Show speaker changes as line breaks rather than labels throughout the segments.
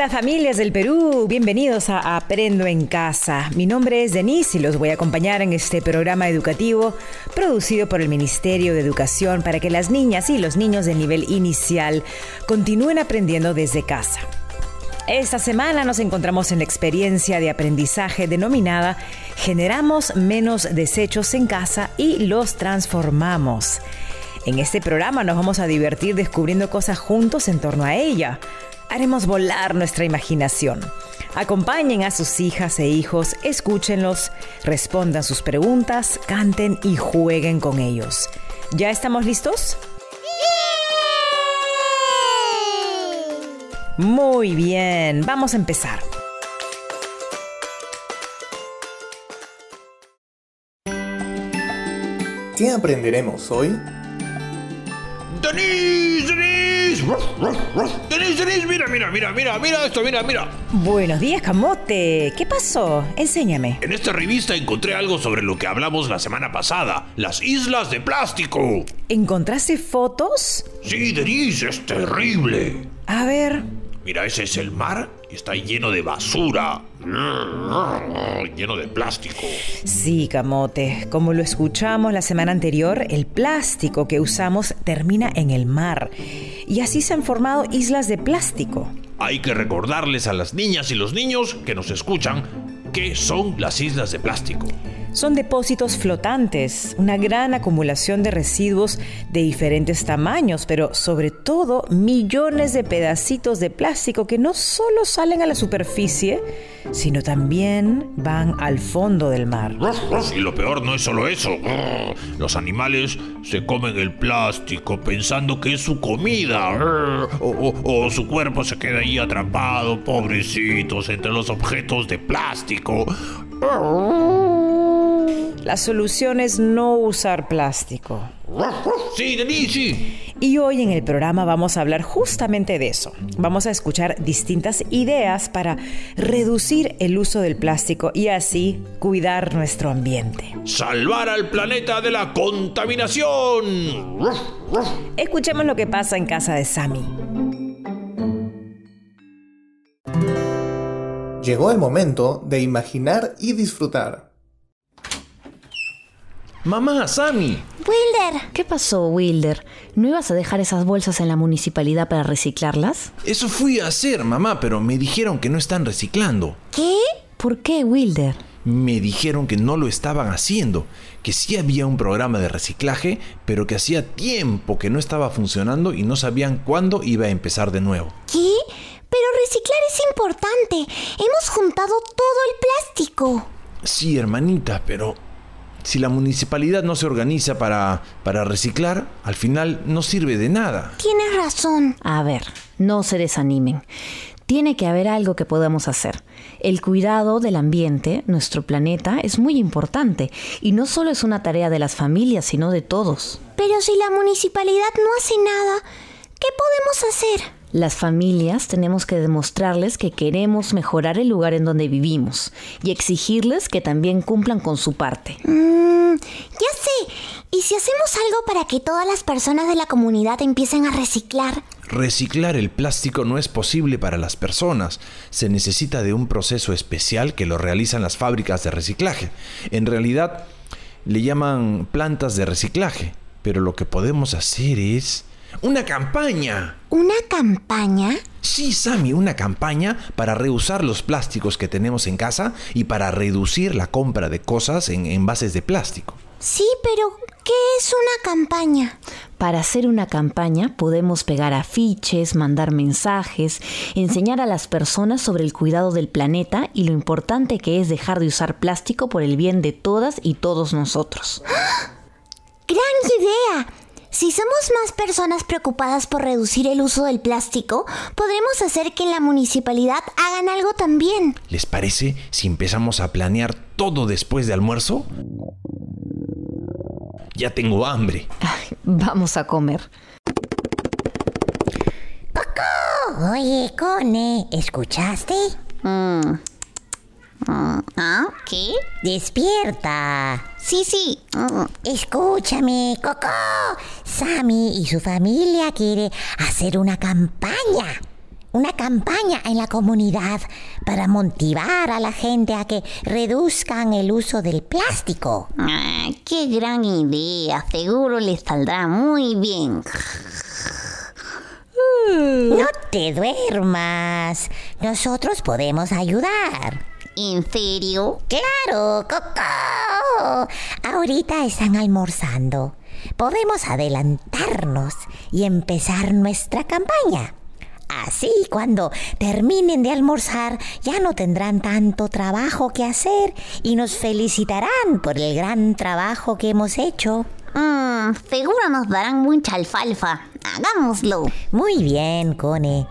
Hola familias del Perú, bienvenidos a Aprendo en Casa. Mi nombre es Denise y los voy a acompañar en este programa educativo producido por el Ministerio de Educación para que las niñas y los niños de nivel inicial continúen aprendiendo desde casa. Esta semana nos encontramos en la experiencia de aprendizaje denominada Generamos menos desechos en casa y los transformamos. En este programa nos vamos a divertir descubriendo cosas juntos en torno a ella haremos volar nuestra imaginación. Acompañen a sus hijas e hijos, escúchenlos, respondan sus preguntas, canten y jueguen con ellos. ¿Ya estamos listos? Muy bien, vamos a empezar.
¿Qué aprenderemos hoy?
¡Denise! ¡Denise, Denise! Mira, mira, mira, mira, mira esto, mira, mira.
Buenos días, Camote. ¿Qué pasó? Enséñame.
En esta revista encontré algo sobre lo que hablamos la semana pasada: las islas de plástico.
¿Encontraste fotos?
Sí, Denise, es terrible.
A ver.
Mira, ese es el mar y está lleno de basura. Lleno de plástico.
Sí, Camote. Como lo escuchamos la semana anterior, el plástico que usamos termina en el mar. Y así se han formado islas de plástico.
Hay que recordarles a las niñas y los niños que nos escuchan qué son las islas de plástico.
Son depósitos flotantes, una gran acumulación de residuos de diferentes tamaños, pero sobre todo millones de pedacitos de plástico que no solo salen a la superficie, sino también van al fondo del mar.
Y lo peor no es solo eso. Los animales se comen el plástico pensando que es su comida. O, su cuerpo se queda ahí atrapado, pobrecitos, entre los objetos de plástico.
La solución es no usar plástico.
Sí, Denise.
Y hoy en el programa vamos a hablar justamente de eso. Vamos a escuchar distintas ideas para reducir el uso del plástico y así cuidar nuestro ambiente.
Salvar al planeta de la contaminación.
Escuchemos lo que pasa en casa de Sammy.
Llegó el momento de imaginar y disfrutar.
Mamá, Sammy.
Wilder.
¿Qué pasó, Wilder? ¿No ibas a dejar esas bolsas en la municipalidad para reciclarlas?
Eso fui a hacer, mamá, pero me dijeron que no están reciclando.
¿Qué?
¿Por qué, Wilder?
Me dijeron que no lo estaban haciendo, que sí había un programa de reciclaje, pero que hacía tiempo que no estaba funcionando y no sabían cuándo iba a empezar de nuevo.
¿Qué? Pero reciclar es importante. Hemos juntado todo el plástico.
Sí, hermanita, pero si la municipalidad no se organiza para, para reciclar, al final no sirve de nada.
Tienes razón.
A ver, no se desanimen. Tiene que haber algo que podamos hacer. El cuidado del ambiente, nuestro planeta, es muy importante y no solo es una tarea de las familias, sino de todos.
Pero si la municipalidad no hace nada, ¿qué podemos hacer?
Las familias tenemos que demostrarles que queremos mejorar el lugar en donde vivimos y exigirles que también cumplan con su parte.
Mm, ya sé. ¿Y si hacemos algo para que todas las personas de la comunidad empiecen a reciclar?
Reciclar el plástico no es posible para las personas. Se necesita de un proceso especial que lo realizan las fábricas de reciclaje. En realidad, le llaman plantas de reciclaje. Pero lo que podemos hacer es una campaña.
¿Una campaña?
Sí, Sammy, una campaña para reusar los plásticos que tenemos en casa y para reducir la compra de cosas en envases de plástico.
Sí, pero ¿qué es una campaña?
Para hacer una campaña podemos pegar afiches, mandar mensajes, enseñar a las personas sobre el cuidado del planeta y lo importante que es dejar de usar plástico por el bien de todas y todos nosotros.
¡Gran idea! Si somos más personas preocupadas por reducir el uso del plástico, podremos hacer que en la municipalidad hagan algo también.
¿Les parece si empezamos a planear todo después de almuerzo? Ya tengo hambre.
Ay, vamos a comer.
¡Coco! Oye, Cone, ¿escuchaste?
Mm. ¿Ah? ¿Qué?
Despierta.
Sí, sí.
Escúchame, Coco. Sammy y su familia quiere hacer una campaña. una campaña en la comunidad para motivar a la gente a que reduzcan el uso del plástico.
Ah, ¡Qué gran idea! Seguro les saldrá muy bien.
No te duermas. Nosotros podemos ayudar.
¿En serio?
Claro, Coco. Ahorita están almorzando. Podemos adelantarnos y empezar nuestra campaña. Así, cuando terminen de almorzar, ya no tendrán tanto trabajo que hacer y nos felicitarán por el gran trabajo que hemos hecho.
Mm, seguro nos darán mucha alfalfa. Hagámoslo.
Muy bien, Cone.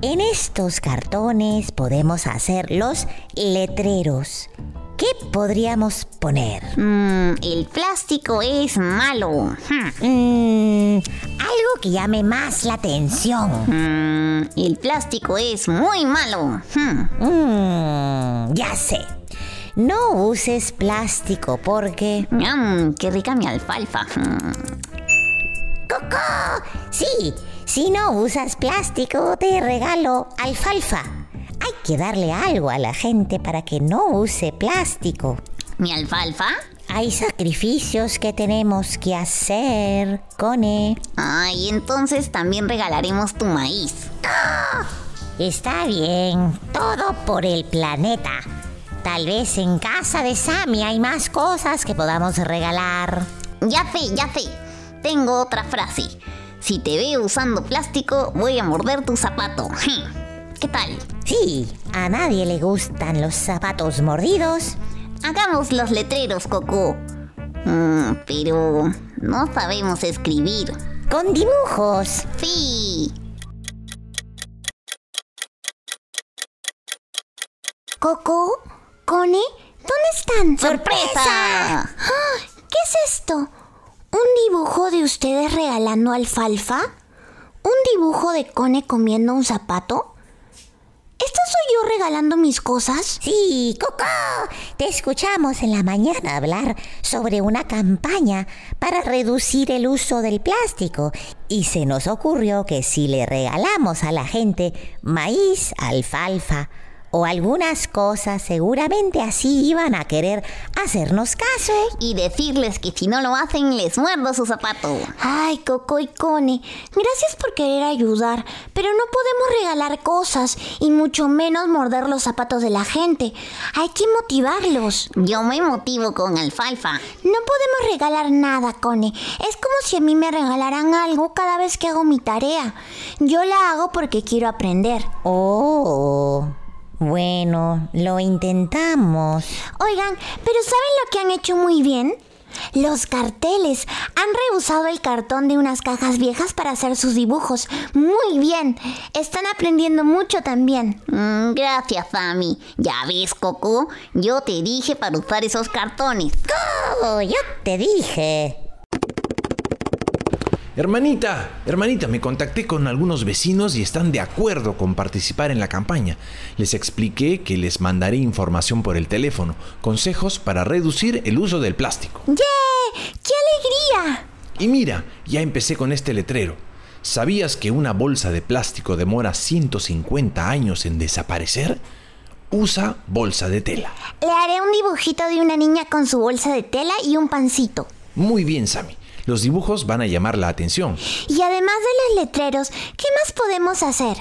En estos cartones podemos hacer los letreros. ¿Qué podríamos poner?
Mm, el plástico es malo. Hmm.
Mm, algo que llame más la atención.
Mm, el plástico es muy malo. Hmm.
Mm, ya sé. No uses plástico porque...
Qué rica mi alfalfa. Hmm.
¡Coco! Sí, si no usas plástico te regalo alfalfa. Hay que darle algo a la gente para que no use plástico.
¿Mi alfalfa?
Hay sacrificios que tenemos que hacer, Cone.
Ay, entonces también regalaremos tu maíz.
Está bien, todo por el planeta. Tal vez en casa de Sammy hay más cosas que podamos regalar.
Ya sé, ya sé. Tengo otra frase. Si te veo usando plástico, voy a morder tu zapato. ¿Qué tal?
Sí, a nadie le gustan los zapatos mordidos.
Hagamos los letreros, Coco. Mm, pero no sabemos escribir.
Con dibujos.
Sí.
Coco, Cone, ¿dónde están?
¡Sorpresa!
¿Qué es esto? ¿Un dibujo de ustedes regalando alfalfa? ¿Un dibujo de Cone comiendo un zapato? ¿Esto soy yo regalando mis cosas?
Sí, Coco. Te escuchamos en la mañana hablar sobre una campaña para reducir el uso del plástico y se nos ocurrió que si le regalamos a la gente maíz, alfalfa o algunas cosas, seguramente así iban a querer hacernos caso.
Y decirles que si no lo hacen, les muerdo su zapato.
Ay, Coco y Cone, gracias por querer ayudar, pero no podemos regalar cosas y mucho menos morder los zapatos de la gente. Hay que motivarlos.
Yo me motivo con alfalfa.
No podemos regalar nada, Cone. Es como si a mí me regalaran algo cada vez que hago mi tarea. Yo la hago porque quiero aprender.
Oh, bueno, lo intentamos.
Oigan, pero ¿saben lo que han hecho muy bien? Los carteles. Han reusado el cartón de unas cajas viejas para hacer sus dibujos. Muy bien. Están aprendiendo mucho también.
Mm, gracias, Sammy. Ya ves, Coco. Yo te dije para usar esos cartones.
Oh, yo te dije.
Hermanita, hermanita, me contacté con algunos vecinos y están de acuerdo con participar en la campaña. Les expliqué que les mandaré información por el teléfono, consejos para reducir el uso del plástico.
¡Yay! ¡Qué alegría!
Y mira, ya empecé con este letrero. ¿Sabías que una bolsa de plástico demora 150 años en desaparecer? Usa bolsa de tela.
Le haré un dibujito de una niña con su bolsa de tela y un pancito.
Muy bien, Sammy. Los dibujos van a llamar la atención.
Y además de los letreros, ¿qué más podemos hacer?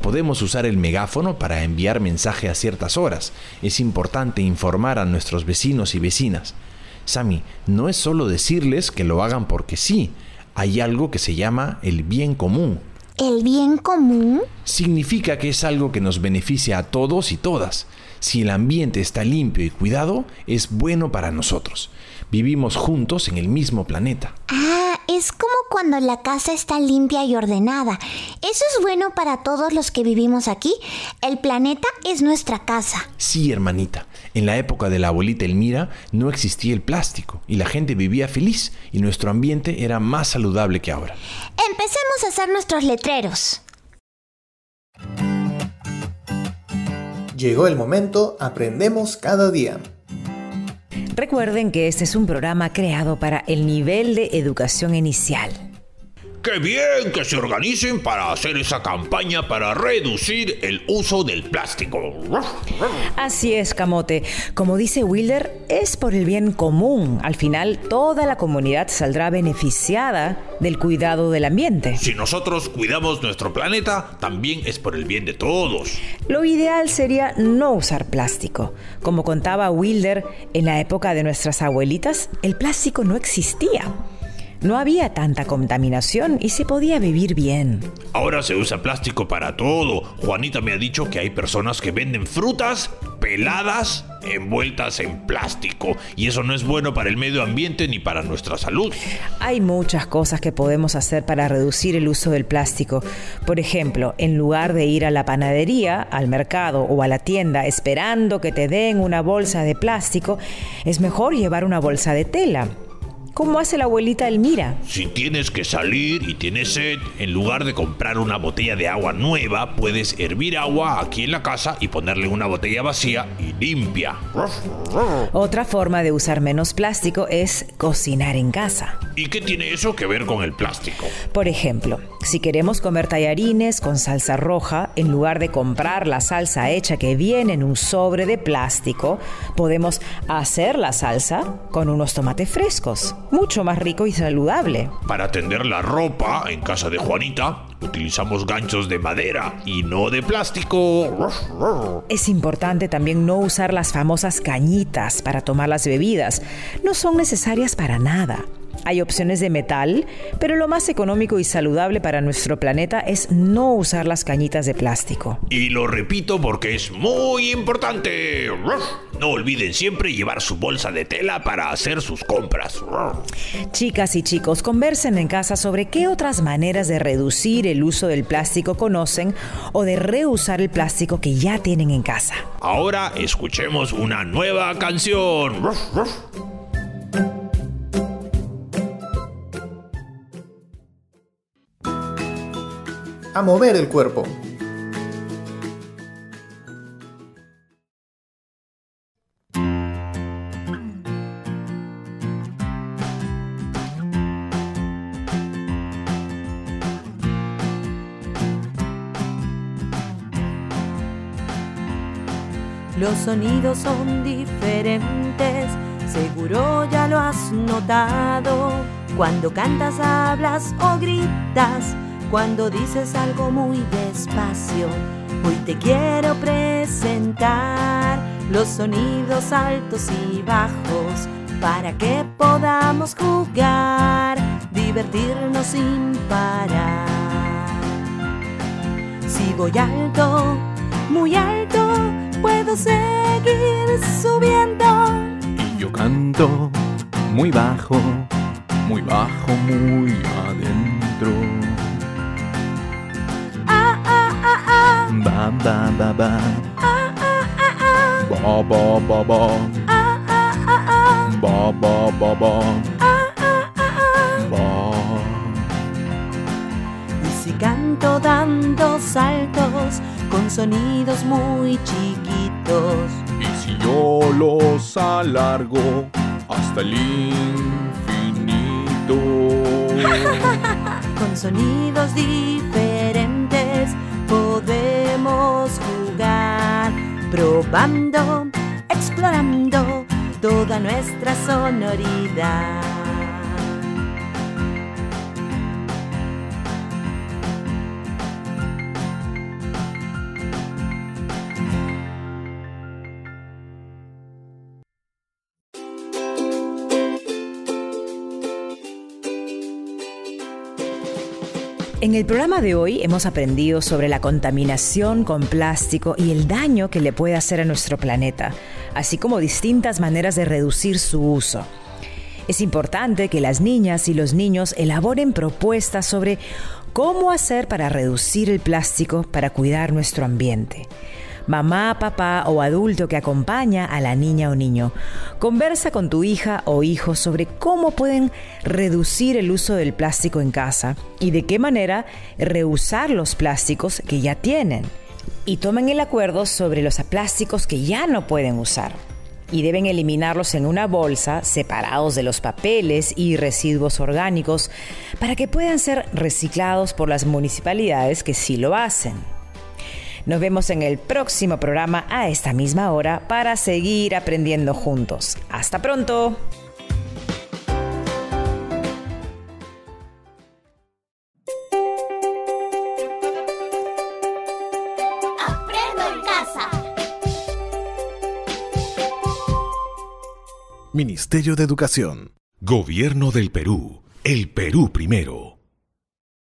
Podemos usar el megáfono para enviar mensaje a ciertas horas. Es importante informar a nuestros vecinos y vecinas. Sammy, no es solo decirles que lo hagan porque sí. Hay algo que se llama el bien común.
¿El bien común?
Significa que es algo que nos beneficia a todos y todas. Si el ambiente está limpio y cuidado, es bueno para nosotros. Vivimos juntos en el mismo planeta.
Ah, es como cuando la casa está limpia y ordenada. Eso es bueno para todos los que vivimos aquí. El planeta es nuestra casa.
Sí, hermanita. En la época de la abuelita Elmira no existía el plástico y la gente vivía feliz y nuestro ambiente era más saludable que ahora.
Empecemos a hacer nuestros letreros.
Llegó el momento, aprendemos cada día.
Recuerden que este es un programa creado para el nivel de educación inicial.
Qué bien que se organicen para hacer esa campaña para reducir el uso del plástico.
Así es, Camote. Como dice Wilder, es por el bien común. Al final, toda la comunidad saldrá beneficiada del cuidado del ambiente.
Si nosotros cuidamos nuestro planeta, también es por el bien de todos.
Lo ideal sería no usar plástico. Como contaba Wilder, en la época de nuestras abuelitas, el plástico no existía. No había tanta contaminación y se podía vivir bien.
Ahora se usa plástico para todo. Juanita me ha dicho que hay personas que venden frutas peladas envueltas en plástico y eso no es bueno para el medio ambiente ni para nuestra salud.
Hay muchas cosas que podemos hacer para reducir el uso del plástico. Por ejemplo, en lugar de ir a la panadería, al mercado o a la tienda esperando que te den una bolsa de plástico, es mejor llevar una bolsa de tela. ¿Cómo hace la abuelita Elmira?
Si tienes que salir y tienes sed, en lugar de comprar una botella de agua nueva, puedes hervir agua aquí en la casa y ponerle una botella vacía y limpia.
Otra forma de usar menos plástico es cocinar en casa.
¿Y qué tiene eso que ver con el plástico?
Por ejemplo, si queremos comer tallarines con salsa roja, en lugar de comprar la salsa hecha que viene en un sobre de plástico, podemos hacer la salsa con unos tomates frescos mucho más rico y saludable.
Para tender la ropa en casa de Juanita, utilizamos ganchos de madera y no de plástico.
Es importante también no usar las famosas cañitas para tomar las bebidas. No son necesarias para nada. Hay opciones de metal, pero lo más económico y saludable para nuestro planeta es no usar las cañitas de plástico.
Y lo repito porque es muy importante. No olviden siempre llevar su bolsa de tela para hacer sus compras.
Chicas y chicos, conversen en casa sobre qué otras maneras de reducir el uso del plástico conocen o de reusar el plástico que ya tienen en casa.
Ahora escuchemos una nueva canción.
A mover el cuerpo.
Los sonidos son diferentes, seguro ya lo has notado. Cuando cantas, hablas o gritas, cuando dices algo muy despacio. Hoy te quiero presentar los sonidos altos y bajos para que podamos jugar, divertirnos sin parar. Si voy alto, muy alto, puedo seguir subiendo.
Y yo canto muy bajo, muy bajo, muy adentro. Bam, bam, bam, bam. Ah, ah, ah, ah. Bo, bo, bo, bo. Ah, ah, ah, ah. Ah, ah, ah, ah.
Y si canto dando saltos con sonidos muy chiquitos.
Y si yo los alargo hasta el infinito.
con sonidos diferentes probando, explorando toda nuestra sonoridad.
En el programa de hoy hemos aprendido sobre la contaminación con plástico y el daño que le puede hacer a nuestro planeta, así como distintas maneras de reducir su uso. Es importante que las niñas y los niños elaboren propuestas sobre cómo hacer para reducir el plástico para cuidar nuestro ambiente mamá, papá o adulto que acompaña a la niña o niño. Conversa con tu hija o hijo sobre cómo pueden reducir el uso del plástico en casa y de qué manera reusar los plásticos que ya tienen. Y tomen el acuerdo sobre los plásticos que ya no pueden usar. y deben eliminarlos en una bolsa separados de los papeles y residuos orgánicos para que puedan ser reciclados por las municipalidades que sí lo hacen. Nos vemos en el próximo programa a esta misma hora para seguir aprendiendo juntos. Hasta pronto.
Aprendo en casa.
Ministerio de Educación.
Gobierno del Perú. El Perú primero.